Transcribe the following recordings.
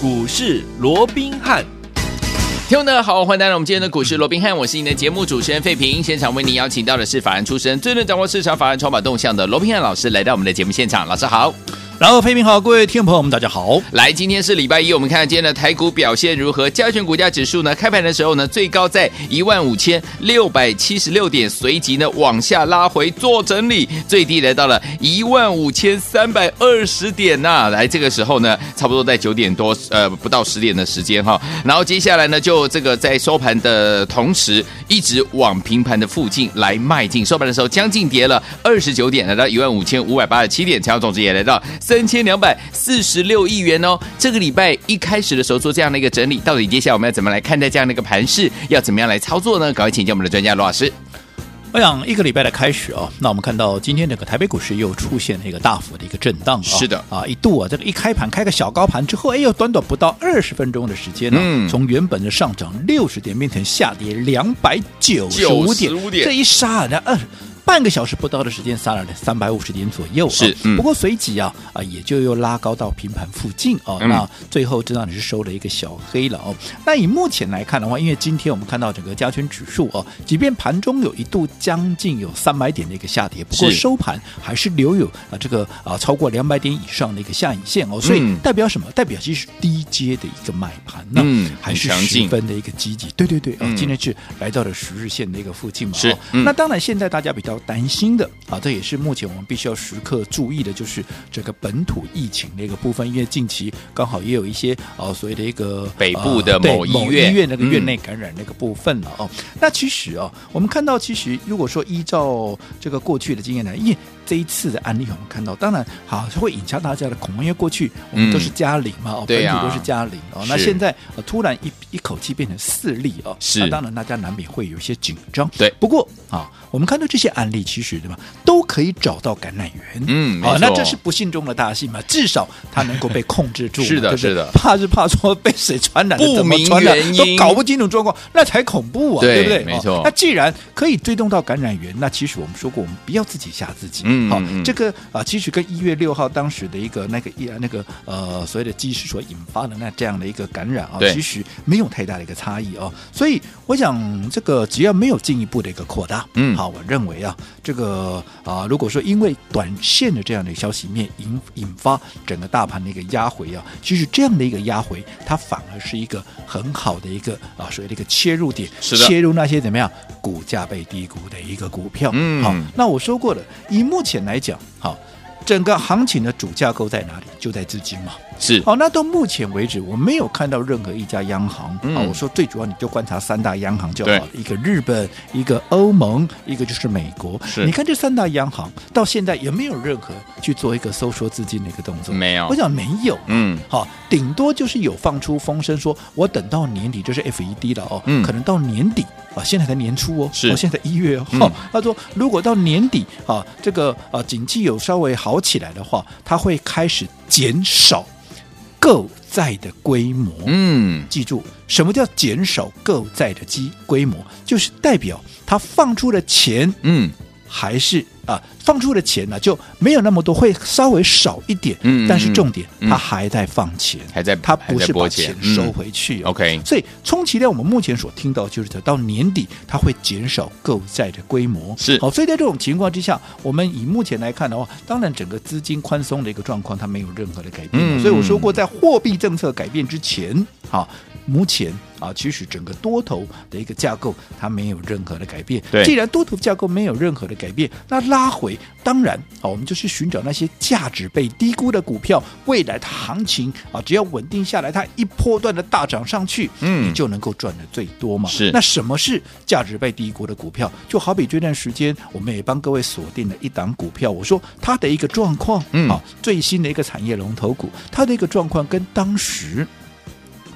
股市罗宾汉。听众们好，欢迎来到我们今天的股市罗宾汉，我是您的节目主持人费平。现场为您邀请到的是法案出身、最能掌握市场法案筹码动向的罗宾汉老师，来到我们的节目现场。老师好。然后，飞平好，各位听众朋友们，大家好。来，今天是礼拜一，我们看看今天的台股表现如何？加权股价指数呢，开盘的时候呢，最高在一万五千六百七十六点，随即呢往下拉回做整理，最低来到了一万五千三百二十点呐、来，这个时候呢，差不多在九点多，呃，不到十点的时间哈。然后接下来呢，就这个在收盘的同时，一直往平盘的附近来迈进。收盘的时候，将近跌了二十九点，来到一万五千五百八十七点，成交总值也来到。三千两百四十六亿元哦，这个礼拜一开始的时候做这样的一个整理，到底接下来我们要怎么来看待这样的一个盘势？要怎么样来操作呢？赶快请教我们的专家罗老师。我想一个礼拜的开始啊，那我们看到今天这个台北股市又出现了一个大幅的一个震荡啊，是的啊，一度啊这个一开盘开个小高盘之后，哎呦，短短不到二十分钟的时间呢，嗯，从原本的上涨六十点变成下跌两百九十五点，这一杀啊，二。半个小时不到的时间，杀了三百五十点左右。是，嗯、不过随即啊啊，也就又拉高到平盘附近哦。嗯、那最后知道你是收了一个小黑了哦。那以目前来看的话，因为今天我们看到整个加权指数哦，即便盘中有一度将近有三百点的一个下跌，不过收盘还是留有啊这个啊超过两百点以上的一个下影线哦。所以代表什么？代表其实是低阶的一个买盘呢，嗯，还是十分的一个积极。对对对今天是来到了十日线的一个附近嘛。是，嗯、那当然现在大家比较。担心的。啊，这也是目前我们必须要时刻注意的，就是这个本土疫情的一个部分，因为近期刚好也有一些啊所谓的一个北部的某医院、呃、医院那个院内感染那个部分了哦。嗯、那其实啊，我们看到其实如果说依照这个过去的经验来，这一次的案例我们看到，当然好会引起大家的恐慌，因为过去我们都是加零嘛，哦、嗯，本土都是加零哦，那现在突然一一口气变成四例哦，是，那当然大家难免会有一些紧张。对，不过啊，我们看到这些案例，其实对吧，都可以找到感染源。嗯，好，那这是不幸中的大幸嘛，至少它能够被控制住。是的，是的，怕是怕说被谁传染的，不明原因都搞不清楚状况，那才恐怖啊，对不对？没错。那既然可以追踪到感染源，那其实我们说过，我们不要自己吓自己。嗯，好，这个。啊，其实跟一月六号当时的一个那个一那个呃所谓的机师所引发的那这样的一个感染啊，其实没有太大的一个差异哦。所以我想这个只要没有进一步的一个扩大，嗯，好，我认为啊，这个啊，如果说因为短线的这样的消息面引引发整个大盘的一个压回啊，其实这样的一个压回，它反而是一个很好的一个啊所谓的一个切入点，切入那些怎么样股价被低估的一个股票。嗯，好，那我说过了，以目前来讲，好。整个行情的主架构在哪里？就在资金嘛。是。好，那到目前为止，我没有看到任何一家央行啊。嗯、我说最主要，你就观察三大央行就好了。对一个日本，一个欧盟，一个就是美国。是。你看这三大央行到现在也没有任何去做一个收缩资金的一个动作。没有。我想没有。嗯。好，顶多就是有放出风声说，我等到年底就是 FED 了哦。嗯。可能到年底。啊，现在才年初哦，是，我现在一月哦。嗯、他说，如果到年底啊，这个啊，景气有稍微好起来的话，他会开始减少购债的规模。嗯，记住，什么叫减少购债的基规模？就是代表他放出的钱，嗯，还是。啊，放出的钱呢就没有那么多，会稍微少一点。嗯，但是重点，他还在放钱，还在，他不是把钱收回去。OK，所以充其量我们目前所听到就是，到年底他会减少购债的规模。是，好，所以在这种情况之下，我们以目前来看的话，当然整个资金宽松的一个状况，它没有任何的改变。所以我说过，在货币政策改变之前，好。目前啊，其实整个多头的一个架构它没有任何的改变。对，既然多头架构没有任何的改变，那拉回当然啊，我们就去寻找那些价值被低估的股票。未来的行情啊，只要稳定下来，它一波段的大涨上去，嗯，你就能够赚的最多嘛。是。那什么是价值被低估的股票？就好比这段时间，我们也帮各位锁定了一档股票。我说它的一个状况，嗯，啊，最新的一个产业龙头股，它的一个状况跟当时。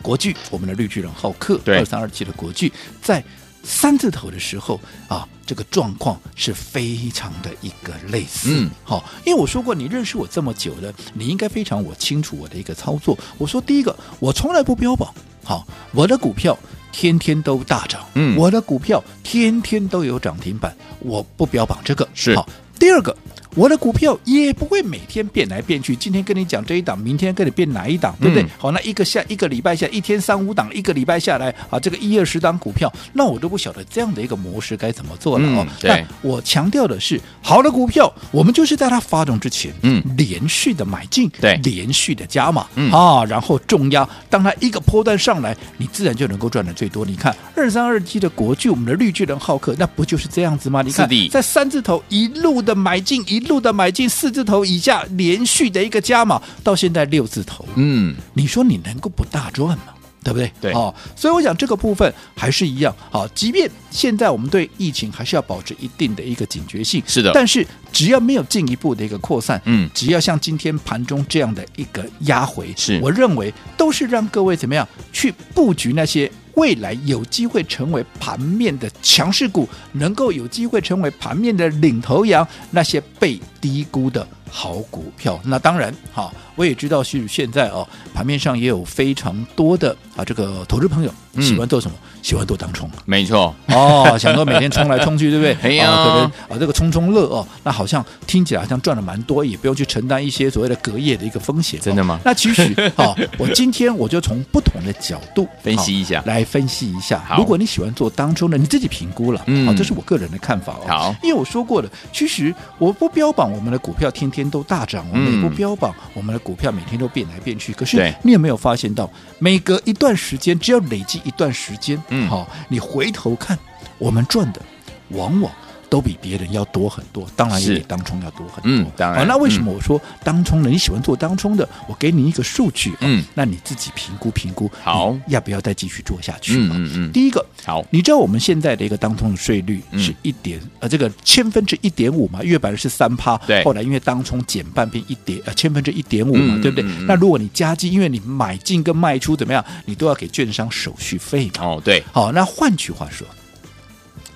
国巨，我们的绿巨人浩克二三二七的国巨，在三字头的时候啊，这个状况是非常的一个类似。嗯，好，因为我说过，你认识我这么久了，你应该非常我清楚我的一个操作。我说第一个，我从来不标榜，好，我的股票天天都大涨，嗯，我的股票天天都有涨停板，我不标榜这个。是，好，第二个。我的股票也不会每天变来变去，今天跟你讲这一档，明天跟你变哪一档，对不对？嗯、好，那一个下一个礼拜下，一天三五档，一个礼拜下来啊，这个一二十档股票，那我都不晓得这样的一个模式该怎么做了哦。嗯、对，我强调的是，好的股票，我们就是在它发动之前，嗯，连续的买进，对，连续的加码，嗯啊，然后重压，当它一个波段上来，你自然就能够赚的最多。你看二三二七的国巨，我们的绿巨人浩克，那不就是这样子吗？你看在三字头一路的买进，一路的买进，四字头以下连续的一个加码，到现在六字头，嗯，你说你能够不大赚吗？对不对？对，哦，所以我想这个部分还是一样，好，即便现在我们对疫情还是要保持一定的一个警觉性，是的，但是只要没有进一步的一个扩散，嗯，只要像今天盘中这样的一个压回，是我认为都是让各位怎么样去布局那些。未来有机会成为盘面的强势股，能够有机会成为盘面的领头羊，那些被低估的好股票。那当然，哈，我也知道是现在哦，盘面上也有非常多的啊，这个投资朋友喜欢做什么？嗯喜欢做当冲，没错哦，想说每天冲来冲去，对不对？哎呀，可能啊，这个冲冲乐哦，那好像听起来好像赚了蛮多，也不用去承担一些所谓的隔夜的一个风险，真的吗？那其实啊，我今天我就从不同的角度分析一下，来分析一下。如果你喜欢做当冲的，你自己评估了，嗯，这是我个人的看法哦。好，因为我说过了，其实我不标榜我们的股票天天都大涨，我们也不标榜我们的股票每天都变来变去。可是你有没有发现到，每隔一段时间，只要累积一段时间，嗯，好，你。回头看，我们赚的往往都比别人要多很多，当然也比当冲要多很多。嗯，当然。好，那为什么我说当冲呢？你喜欢做当冲的，我给你一个数据，嗯，那你自己评估评估，好，要不要再继续做下去？嗯嗯嗯。第一个，好，你知道我们现在的一个当冲的税率是一点呃，这个千分之一点五嘛，月版是三趴，对。后来因为当冲减半变一点呃千分之一点五嘛，对不对？那如果你加进，因为你买进跟卖出怎么样，你都要给券商手续费嘛。哦，对。好，那换句话说。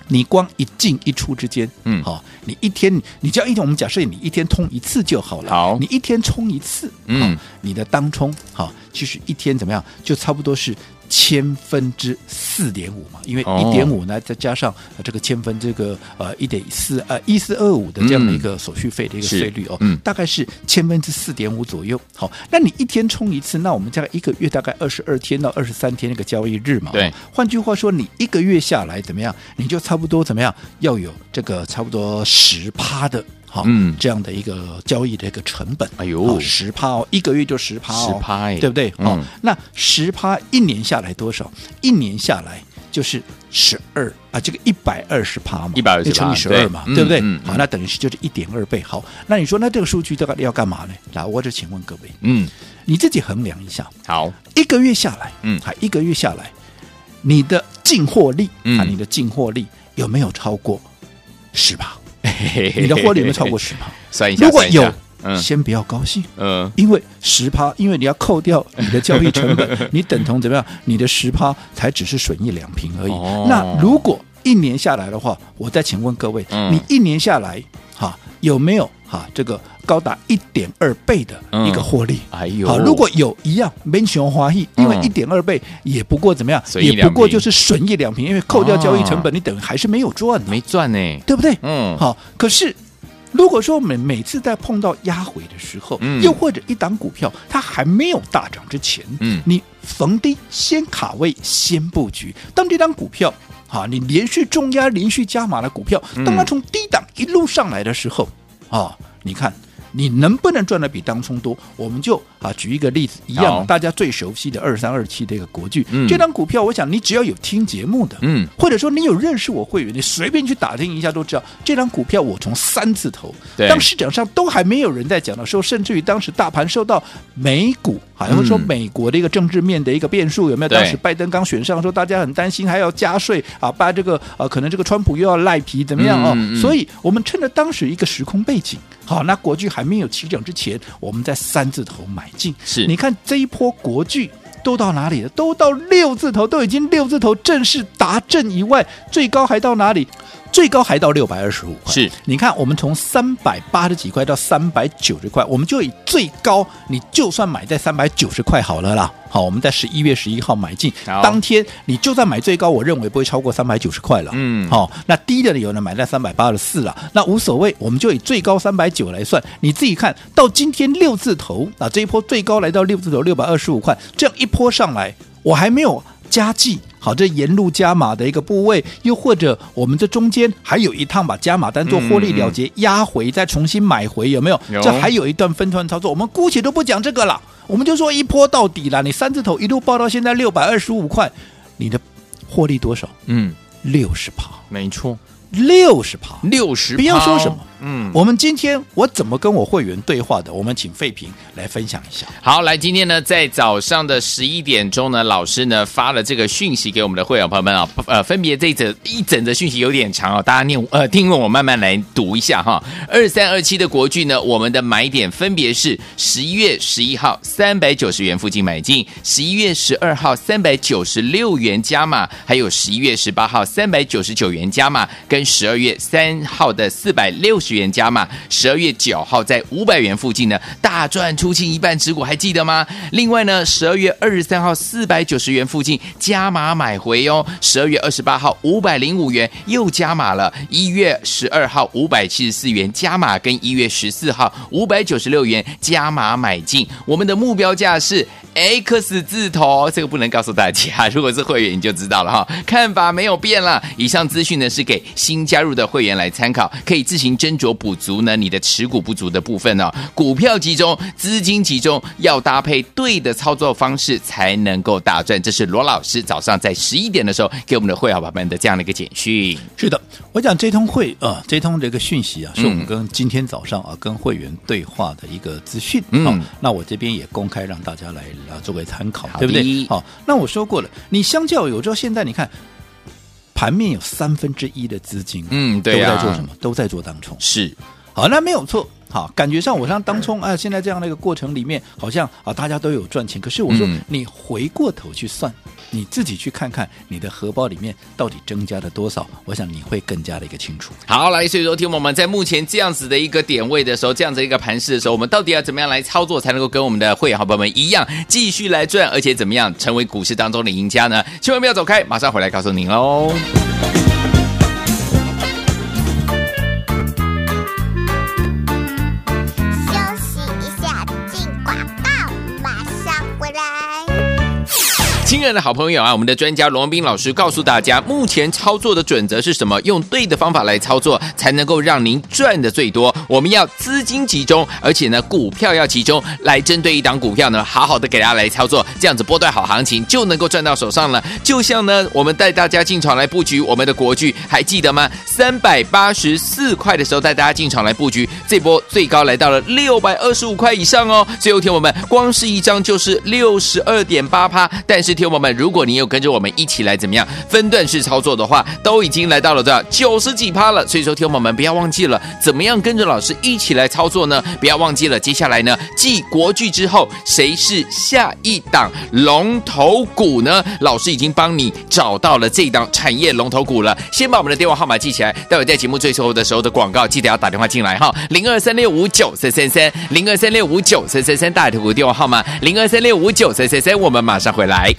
你光一进一出之间，嗯，好，你一天你只要一天，我们假设你一天通一次就好了。好，你一天冲一次，嗯，你的当冲，好，其实一天怎么样，就差不多是。千分之四点五嘛，因为一点五呢，再加上这个千分这个呃一点四呃一四二五的这样的一个手续费的一个税率哦，嗯，大概是千分之四点五左右。好，那你一天充一次，那我们大概一个月大概二十二天到二十三天那个交易日嘛。对，换句话说，你一个月下来怎么样？你就差不多怎么样？要有这个差不多十趴的。好，嗯，这样的一个交易的一个成本，哎呦，十趴哦，一个月就十趴哦，十趴，对不对？哦，那十趴一年下来多少？一年下来就是十二啊，这个一百二十趴嘛，一百二十乘以十二嘛，对不对？好，那等于是就是一点二倍。好，那你说那这个数据这个要干嘛呢？来，我就请问各位，嗯，你自己衡量一下。好，一个月下来，嗯，还一个月下来，你的净获利啊，你的净获利有没有超过十趴？你的获利有没有超过十趴？算一下，如果有，嗯，先不要高兴，嗯，因为十趴，因为你要扣掉你的交易成本，你等同怎么样？你的十趴才只是损益两平而已。那如果一年下来的话，我再请问各位，你一年下来哈有没有哈这个？高达一点二倍的一个获利，哎呦，好，如果有一样没熊华裔，因为一点二倍也不过怎么样，也不过就是损益两平，因为扣掉交易成本，你等于还是没有赚，没赚呢，对不对？嗯，好，可是如果说每每次在碰到压回的时候，又或者一档股票它还没有大涨之前，嗯，你逢低先卡位先布局，当这档股票啊，你连续重压、连续加码的股票，当它从低档一路上来的时候，哦，你看。你能不能赚的比当冲多？我们就啊举一个例子，一样大家最熟悉的二三二七的一个国剧，嗯、这张股票，我想你只要有听节目的，嗯，或者说你有认识我会员，你随便去打听一下都知道，这张股票我从三字头，对当市场上都还没有人在讲的时候，甚至于当时大盘受到美股，好像说美国的一个政治面的一个变数，有没有？当时拜登刚选上，说大家很担心，还要加税啊，把这个呃可能这个川普又要赖皮，怎么样哦？嗯嗯、所以我们趁着当时一个时空背景。好，那国剧还没有起涨之前，我们在三字头买进。是，你看这一波国剧都到哪里了？都到六字头，都已经六字头正式达阵以外，最高还到哪里？最高还到六百二十五块。是，你看我们从三百八十几块到三百九十块，我们就以最高，你就算买在三百九十块好了啦。好，我们在十一月十一号买进，当天你就算买最高，我认为不会超过三百九十块了。嗯，好，那低的有呢买在三百八十四了，那无所谓，我们就以最高三百九来算，你自己看到今天六字头啊，这一波最高来到六字头六百二十五块，这样一波上来，我还没有加计。好，这沿路加码的一个部位，又或者我们这中间还有一趟把加码单做获利了结压回，再重新买回，有没有？这还有一段分段操作，我们姑且都不讲这个了。我们就说一波到底了，你三字头一路报到现在六百二十五块，你的获利多少？嗯，六十趴，没错，六十趴，六十。不要说什么。嗯，我们今天我怎么跟我会员对话的？我们请费平来分享一下。好，来，今天呢，在早上的十一点钟呢，老师呢发了这个讯息给我们的会员朋友们啊，呃，分别这一整一整的讯息有点长啊，大家念呃听我慢慢来读一下哈。二三二七的国剧呢，我们的买点分别是十一月十一号三百九十元附近买进，十一月十二号三百九十六元加码，还有十一月十八号三百九十九元加码，跟十二月三号的四百六十。十元加码，十二月九号在五百元附近呢，大赚出清一半持股，还记得吗？另外呢，十二月二十三号四百九十元附近加码买回哦，十二月二十八号五百零五元又加码了，一月十二号五百七十四元加码，跟一月十四号五百九十六元加码买进，我们的目标价是 X 字头，这个不能告诉大家，如果是会员你就知道了哈，看法没有变了。以上资讯呢是给新加入的会员来参考，可以自行斟。着补足呢，你的持股不足的部分呢、哦，股票集中，资金集中，要搭配对的操作方式才能够大赚。这是罗老师早上在十一点的时候给我们的会员伙伴们的这样的一个简讯。是的，我讲这通会啊，这通这个讯息啊，是我们跟今天早上啊跟会员对话的一个资讯。嗯、哦，那我这边也公开让大家来啊作为参考，对不对？好、哦，那我说过了，你相较有时候现在你看。盘面有三分之一的资金，嗯，对、啊，都在做什么？都在做当冲。是，好，那没有错。好，感觉上我像当冲啊，现在这样的一个过程里面，好像啊大家都有赚钱。可是我说，嗯、你回过头去算，你自己去看看你的荷包里面到底增加了多少，我想你会更加的一个清楚。好，来，所以说，听我们在目前这样子的一个点位的时候，这样子一个盘势的时候，我们到底要怎么样来操作，才能够跟我们的会员好朋友们一样，继续来赚，而且怎么样成为股市当中的赢家呢？千万不要走开，马上回来告诉您喽。亲爱的好朋友啊，我们的专家罗文斌老师告诉大家，目前操作的准则是什么？用对的方法来操作，才能够让您赚的最多。我们要资金集中，而且呢，股票要集中，来针对一档股票呢，好好的给大家来操作，这样子波段好行情就能够赚到手上了。就像呢，我们带大家进场来布局我们的国剧，还记得吗？三百八十四块的时候带大家进场来布局，这波最高来到了六百二十五块以上哦。最后天我们光是一张就是六十二点八趴，但是。听朋友们，如果你有跟着我们一起来怎么样分段式操作的话，都已经来到了这九十几趴了。所以说，听友们不要忘记了，怎么样跟着老师一起来操作呢？不要忘记了，接下来呢，继国剧之后，谁是下一档龙头股呢？老师已经帮你找到了这一档产业龙头股了。先把我们的电话号码记起来，待会在节目最后的时候的广告，记得要打电话进来哈，零二三六五九三三三，零二三六五九三三三，大头股电话号码零二三六五九三三三，我们马上回来。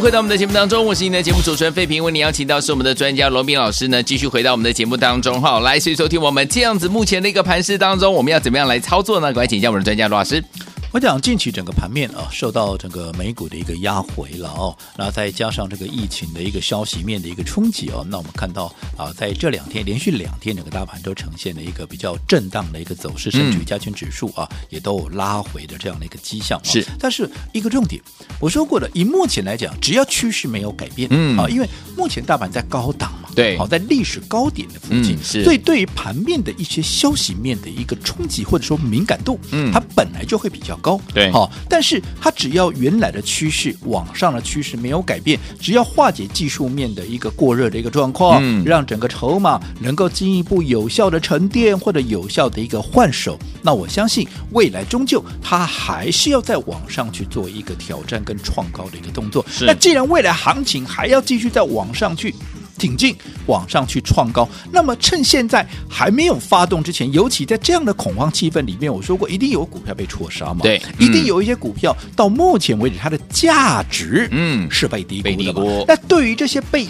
回到我们的节目当中，我是您的节目主持人费平，为您邀请到是我们的专家罗斌老师呢，继续回到我们的节目当中哈，来，所以收听我们这样子目前的一个盘势当中，我们要怎么样来操作呢？赶快请教我们的专家罗老师。我讲近期整个盘面啊，受到整个美股的一个压回了哦，那再加上这个疫情的一个消息面的一个冲击哦，那我们看到啊，在这两天连续两天，整个大盘都呈现了一个比较震荡的一个走势，甚至于加权指数啊也都有拉回的这样的一个迹象。是，但是一个重点，我说过的，以目前来讲，只要趋势没有改变，嗯。啊，因为目前大盘在高档嘛，对，好在历史高点的附近，是，所以对于盘面的一些消息面的一个冲击或者说敏感度，嗯，它本来就会比较高，对，好。但是它只要原来的趋势往上的趋势没有改变，只要化解技术面的一个过热的一个状况，嗯，让整个筹码能够进一步有效的沉淀或者有效的一个换手，那我相信未来终究它还是要再往上去做一个挑战跟创高的一个动作。那既然未来行情还要继续再往上去。挺进往上去创高，那么趁现在还没有发动之前，尤其在这样的恐慌气氛里面，我说过一定有股票被错杀嘛，对，一定有一些股票到目前为止它的价值嗯是被低估的。被低估。那对于这些被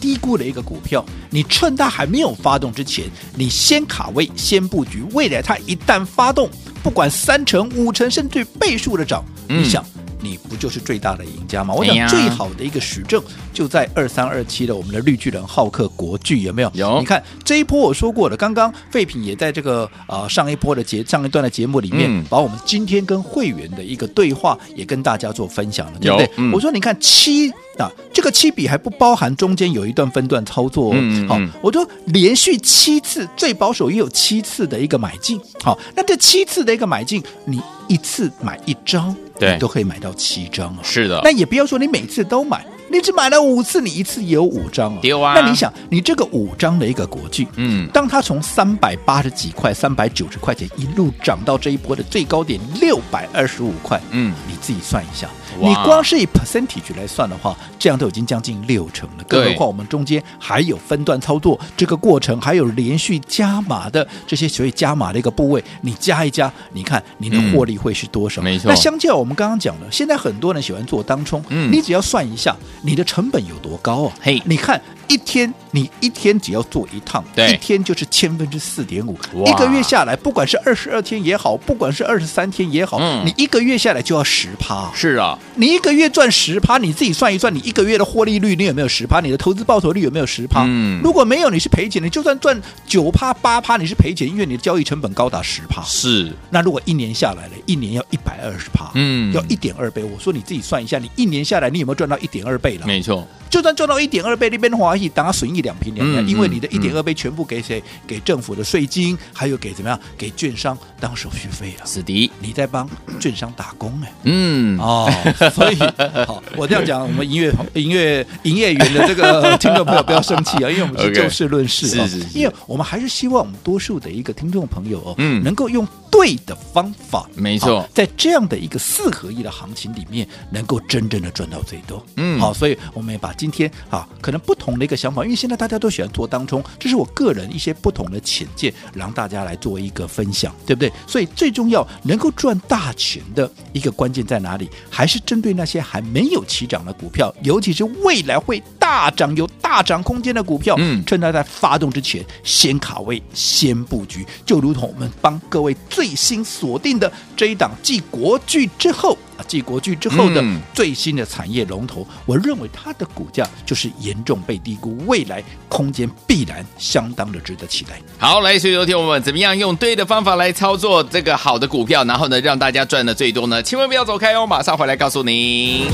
低估的一个股票，你趁它还没有发动之前，你先卡位先布局，未来它一旦发动，不管三成五成甚至倍数的涨，你想。你不就是最大的赢家吗？我想最好的一个实证就在二三二七的我们的绿巨人浩克国巨有没有？有。你看这一波我说过了，刚刚废品也在这个啊、呃、上一波的节上一段的节目里面，嗯、把我们今天跟会员的一个对话也跟大家做分享了，对不对？嗯、我说你看七啊，这个七笔还不包含中间有一段分段操作、哦。嗯，嗯，好，我说连续七次最保守也有七次的一个买进。好，那这七次的一个买进，你一次买一张。对，都可以买到七张哦！是的，那也不要说你每次都买，你只买了五次，你一次也有五张啊。丢啊！那你想，你这个五张的一个国巨，嗯，当它从三百八十几块、三百九十块钱一路涨到这一波的最高点六百二十五块，嗯，你自己算一下。你光是以 percentage 来算的话，这样都已经将近六成了。更何况我们中间还有分段操作这个过程，还有连续加码的这些所谓加码的一个部位，你加一加，你看你的获利会是多少？没错。那相较我们刚刚讲的，现在很多人喜欢做当冲，嗯，你只要算一下你的成本有多高啊？嘿，你看。一天你一天只要做一趟，对，一天就是千分之四点五，一个月下来，不管是二十二天也好，不管是二十三天也好，嗯，你一个月下来就要十趴。是啊，你一个月赚十趴，你自己算一算，你一个月的获利率你有没有十趴？你的投资报酬率有没有十趴？嗯，如果没有，你是赔钱。的就算赚九趴八趴，你是赔钱，因为你的交易成本高达十趴。是，那如果一年下来了，一年要一百二十趴，嗯，要一点二倍。我说你自己算一下，你一年下来你有没有赚到一点二倍了？没错。就算赚到一点二倍，那边的话，一当损一两瓶两两，因为你的一点二倍全部给谁？给政府的税金，还有给怎么样？给券商当手续费了。是的，你在帮券商打工哎。嗯哦，所以好，我这样讲，我们营业营业 营业员的这个听众朋友不要生气啊，因为我们是就事论事啊。因为我们还是希望我们多数的一个听众朋友哦，嗯，能够用对的方法，没错，在这样的一个四合一的行情里面，能够真正的赚到最多。嗯，好，所以我们也把。今天啊，可能不同的一个想法，因为现在大家都喜欢做当冲，这是我个人一些不同的浅见，让大家来做一个分享，对不对？所以最重要能够赚大钱的一个关键在哪里？还是针对那些还没有起涨的股票，尤其是未来会大涨、有大涨空间的股票，嗯，趁它在发动之前先卡位、先布局，就如同我们帮各位最新锁定的这一档继国巨之后。啊，继国巨之后的最新的产业龙头，嗯、我认为它的股价就是严重被低估，未来空间必然相当的值得期待。好，来，所以昨天我们怎么样用对的方法来操作这个好的股票，然后呢，让大家赚的最多呢？千万不要走开哦，马上回来告诉你。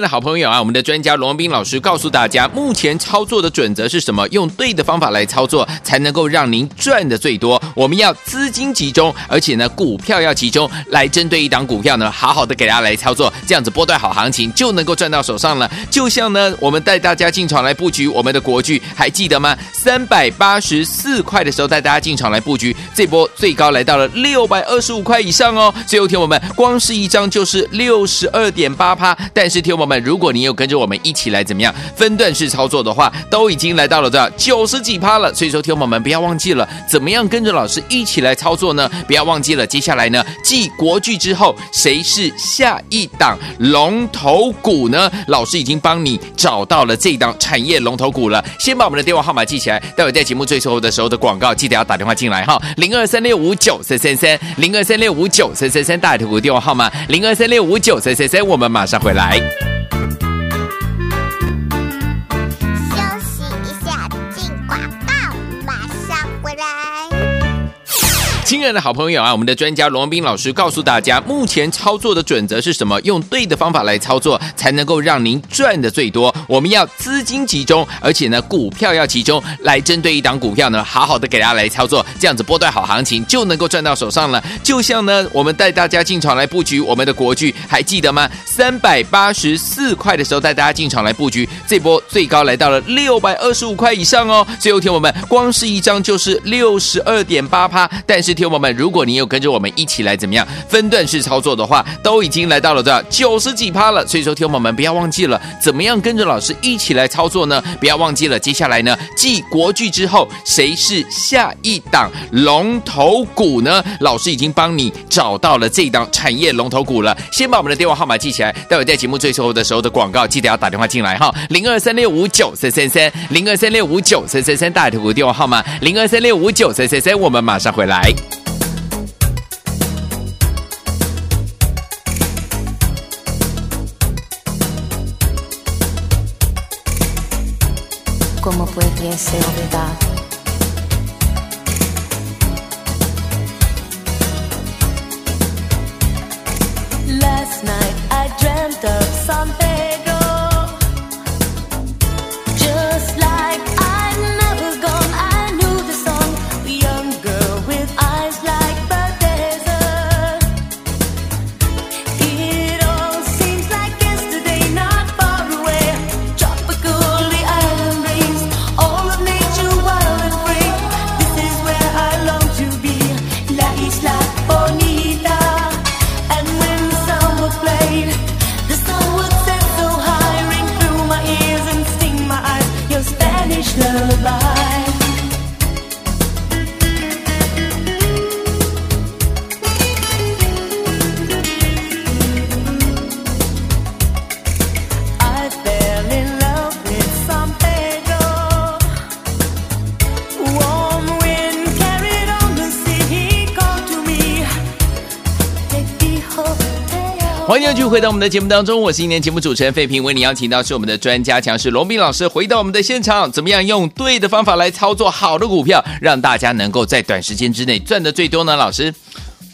的好朋友啊，我们的专家罗斌老师告诉大家，目前操作的准则是什么？用对的方法来操作，才能够让您赚的最多。我们要资金集中，而且呢，股票要集中，来针对一档股票呢，好好的给大家来操作，这样子波段好行情就能够赚到手上了。就像呢，我们带大家进场来布局我们的国剧，还记得吗？三百八十四块的时候带大家进场来布局，这波最高来到了六百二十五块以上哦。最后天我们光是一张就是六十二点八趴，但是天我友们，如果你有跟着我们一起来怎么样分段式操作的话，都已经来到了这九十几趴了。所以说，听友们不要忘记了，怎么样跟着老师一起来操作呢？不要忘记了，接下来呢，继国剧之后，谁是下一档龙头股呢？老师已经帮你找到了这一档产业龙头股了。先把我们的电话号码记起来，待会在节目最后的时候的广告，记得要打电话进来哈，零二三六五九三三三，零二三六五九三三三，大头股电话号码零二三六五九三三三，我们马上回来。亲爱的好朋友啊，我们的专家罗文斌老师告诉大家，目前操作的准则是什么？用对的方法来操作，才能够让您赚的最多。我们要资金集中，而且呢，股票要集中，来针对一档股票呢，好好的给大家来操作，这样子波段好行情就能够赚到手上了。就像呢，我们带大家进场来布局我们的国剧，还记得吗？三百八十四块的时候带大家进场来布局，这波最高来到了六百二十五块以上哦。最后天我们光是一张就是六十二点八趴，但是。听友们，如果你有跟着我们一起来怎么样分段式操作的话，都已经来到了这九十几趴了。所以说，听友们不要忘记了，怎么样跟着老师一起来操作呢？不要忘记了，接下来呢，继国剧之后，谁是下一档龙头股呢？老师已经帮你找到了这一档产业龙头股了。先把我们的电话号码记起来，待会在节目最后的时候的广告，记得要打电话进来哈，零二三六五九三三三，零二三六五九三三三，大头股电话号码零二三六五九三三三，我们马上回来。cómo pudiese olvidar. Last night I dreamt of 欢迎继续回到我们的节目当中，我是今天节目主持人费平，为你邀请到是我们的专家强势龙斌老师，回到我们的现场，怎么样用对的方法来操作好的股票，让大家能够在短时间之内赚的最多呢？老师。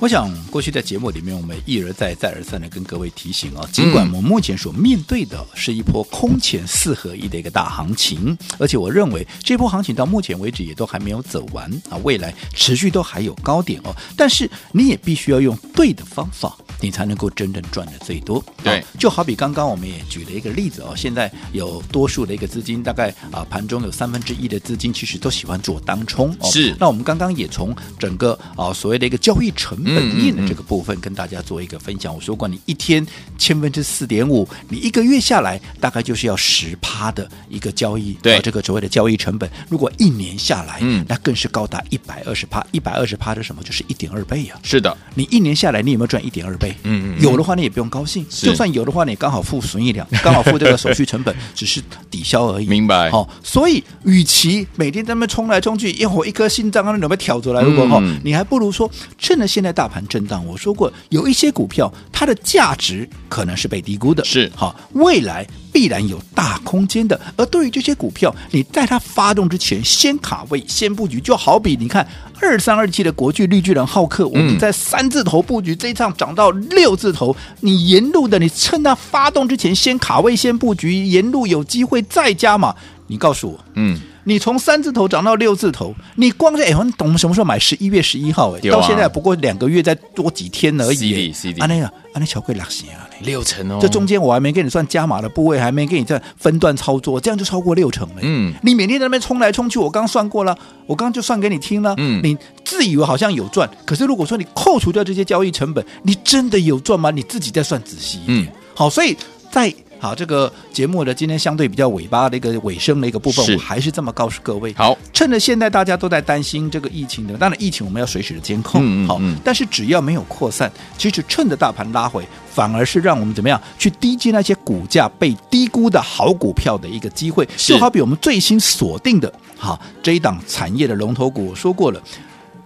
我想过去在节目里面，我们一而再、再而三的跟各位提醒啊，尽管我们目前所面对的是一波空前四合一的一个大行情，而且我认为这波行情到目前为止也都还没有走完啊，未来持续都还有高点哦。但是你也必须要用对的方法，你才能够真正赚的最多。对，就好比刚刚我们也举了一个例子哦，现在有多数的一个资金，大概啊盘中有三分之一的资金其实都喜欢做当冲哦。是，那我们刚刚也从整个啊所谓的一个交易成本。本业的这个部分跟大家做一个分享。我说过，你一天千分之四点五，你一个月下来大概就是要十趴的一个交易，对这个所谓的交易成本。如果一年下来，嗯，那更是高达一百二十趴，一百二十趴是什么？就是一点二倍呀、啊。是的，你一年下来，你有没有赚一点二倍？嗯嗯，有的话你也不用高兴，就算有的话，你刚好付损益两，刚好付这个手续成本，只是抵消而已。明白？好、哦，所以与其每天在那冲来冲去，一会儿一颗心脏啊那准备挑出来，如果哈、你还不如说趁着现在大盘震荡，我说过有一些股票它的价值可能是被低估的，是好，未来必然有大空间的。而对于这些股票，你在它发动之前先卡位、先布局，就好比你看二三二七的国巨、绿巨人、浩克，我们在三字头布局，这一趟涨到六字头，你沿路的你趁它发动之前先卡位、先布局，沿路有机会再加码，你告诉我，嗯。你从三字头涨到六字头，你光是哎，我们懂什么时候买？十一月十一号哎，到现在不过两个月再多几天而已。啊那个啊那巧克力六成啊，六成哦。这中间我还没给你算加码的部位，还没给你算分段操作，这样就超过六成了。嗯，你每天在那边冲来冲去，我刚算过了，我刚刚就算给你听了。嗯，你自以为好像有赚，可是如果说你扣除掉这些交易成本，你真的有赚吗？你自己再算仔细一点。嗯，好，所以在。好，这个节目的今天相对比较尾巴的一个尾声的一个部分，我还是这么告诉各位。好，趁着现在大家都在担心这个疫情的，当然疫情我们要随时的监控，好嗯嗯好，但是只要没有扩散，其实趁着大盘拉回，反而是让我们怎么样去低接那些股价被低估的好股票的一个机会。是就好比我们最新锁定的，哈这一档产业的龙头股，我说过了，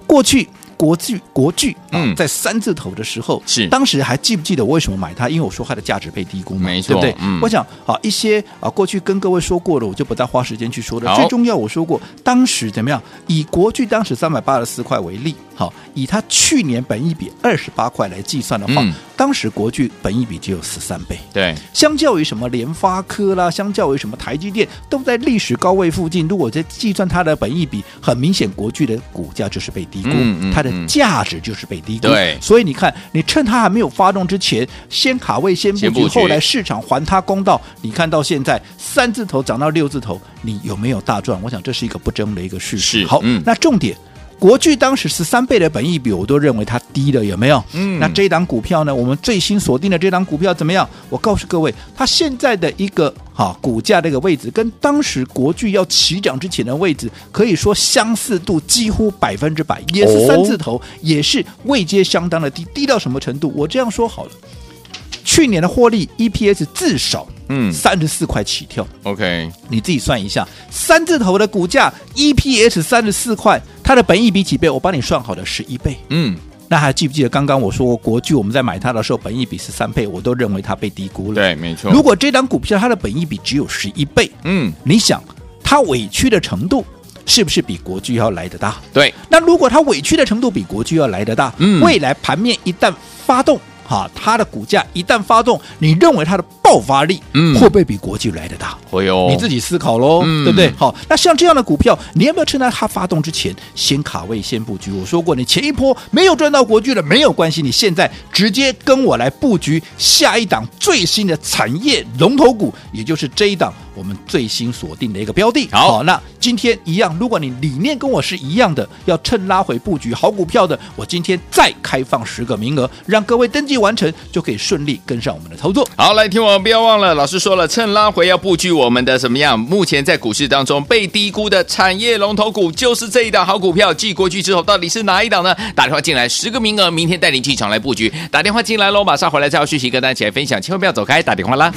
过去。国巨国巨嗯，在三字头的时候是当时还记不记得我为什么买它？因为我说它的价值被低估嘛，没错，对不对？嗯，我想啊，一些啊过去跟各位说过了，我就不再花时间去说了。最重要，我说过，当时怎么样？以国巨当时三百八十四块为例，好，以它去年本一比二十八块来计算的话，嗯，当时国巨本益比只有十三倍。对，相较于什么联发科啦，相较于什么台积电，都在历史高位附近。如果在计算它的本益比，很明显国巨的股价就是被低估，嗯嗯它的价值就是被低估。对，所以你看，你趁它还没有发动之前，先卡位，先布局，布局后来市场还它公道。你看到现在三字头涨到六字头，你有没有大赚？我想这是一个不争的一个事实。好，嗯那重点。国巨当时十三倍的本益比，我都认为它低了，有没有？嗯那这档股票呢？我们最新锁定的这档股票怎么样？我告诉各位，它现在的一个哈股价这个位置，跟当时国巨要起涨之前的位置，可以说相似度几乎百分之百，也是三字头，也是位阶相当的低，低到什么程度？我这样说好了，去年的获利 EPS 至少嗯三十四块起跳。，OK，你自己算一下，三字头的股价 EPS 三十四块，它的本益比几倍？我帮你算好了，十一倍。嗯，那还记不记得刚刚我说过国巨我们在买它的时候，本益比是三倍，我都认为它被低估了。，对，没错。如果这张股票它的本益比只有十一倍，嗯，你想它委屈的程度是不是比国巨要来得大？对，那如果它委屈的程度比国巨要来得大，嗯未来盘面一旦发动。哈，它的股价一旦发动，你认为它的爆发力，嗯会不会比国际来的大？会哦你自己思考喽，嗯对不对？好，那像这样的股票，你要不要趁它它发动之前先卡位、先布局？我说过，你前一波没有赚到国巨的没有关系，你现在直接跟我来布局下一档最新的产业龙头股，也就是这一档我们最新锁定的一个标的。好那今天一样，如果你理念跟我是一样的，要趁拉回布局好股票的，我今天再开放十个名额，让各位登记完成，就可以顺利跟上我们的操作。好，来听我们不要忘了，老师说了，趁拉回要布局我们的什么样？目前在股市当中被低估的产业龙头股，就是这一档好股票。寄过去之后，到底是哪一档呢？打电话进来，十个名额，明天带你进场来布局。打电话进来喽，马上回来再要续息跟大家一起来分享，千万不要走开，打电话啦。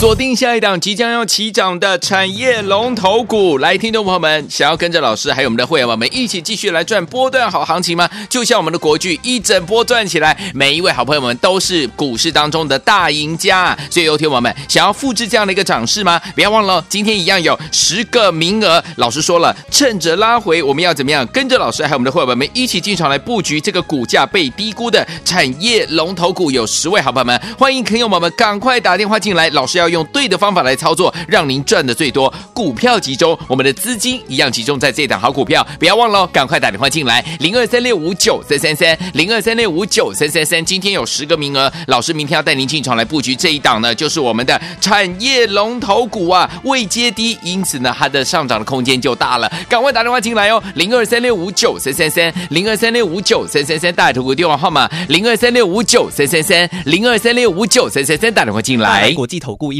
锁定下一档即将要起涨的产业龙头股，来，听众朋友们，想要跟着老师还有我们的会员们一起继续来赚波段好行情吗？就像我们的国剧一整波赚起来，每一位好朋友们都是股市当中的大赢家。所以，有听友们想要复制这样的一个涨势吗？不要忘了，今天一样有十个名额。老师说了，趁着拉回，我们要怎么样？跟着老师还有我们的会员们一起进场来布局这个股价被低估的产业龙头股，有十位好朋友们，欢迎朋友们赶快打电话进来，老师要。用对的方法来操作，让您赚的最多，股票集中，我们的资金一样集中在这档好股票，不要忘了，赶快打电话进来，零二三六五九三三三，零二三六五九三三三，今天有十个名额，老师明天要带您进场来布局这一档呢，就是我们的产业龙头股啊，未接低，因此呢，它的上涨的空间就大了，赶快打电话进来哦，零二三六五九三三三，零二三六五九三三三，大图股电话号码零二三六五九三三三，零二三六五九三三三，打电话进来。国际投顾一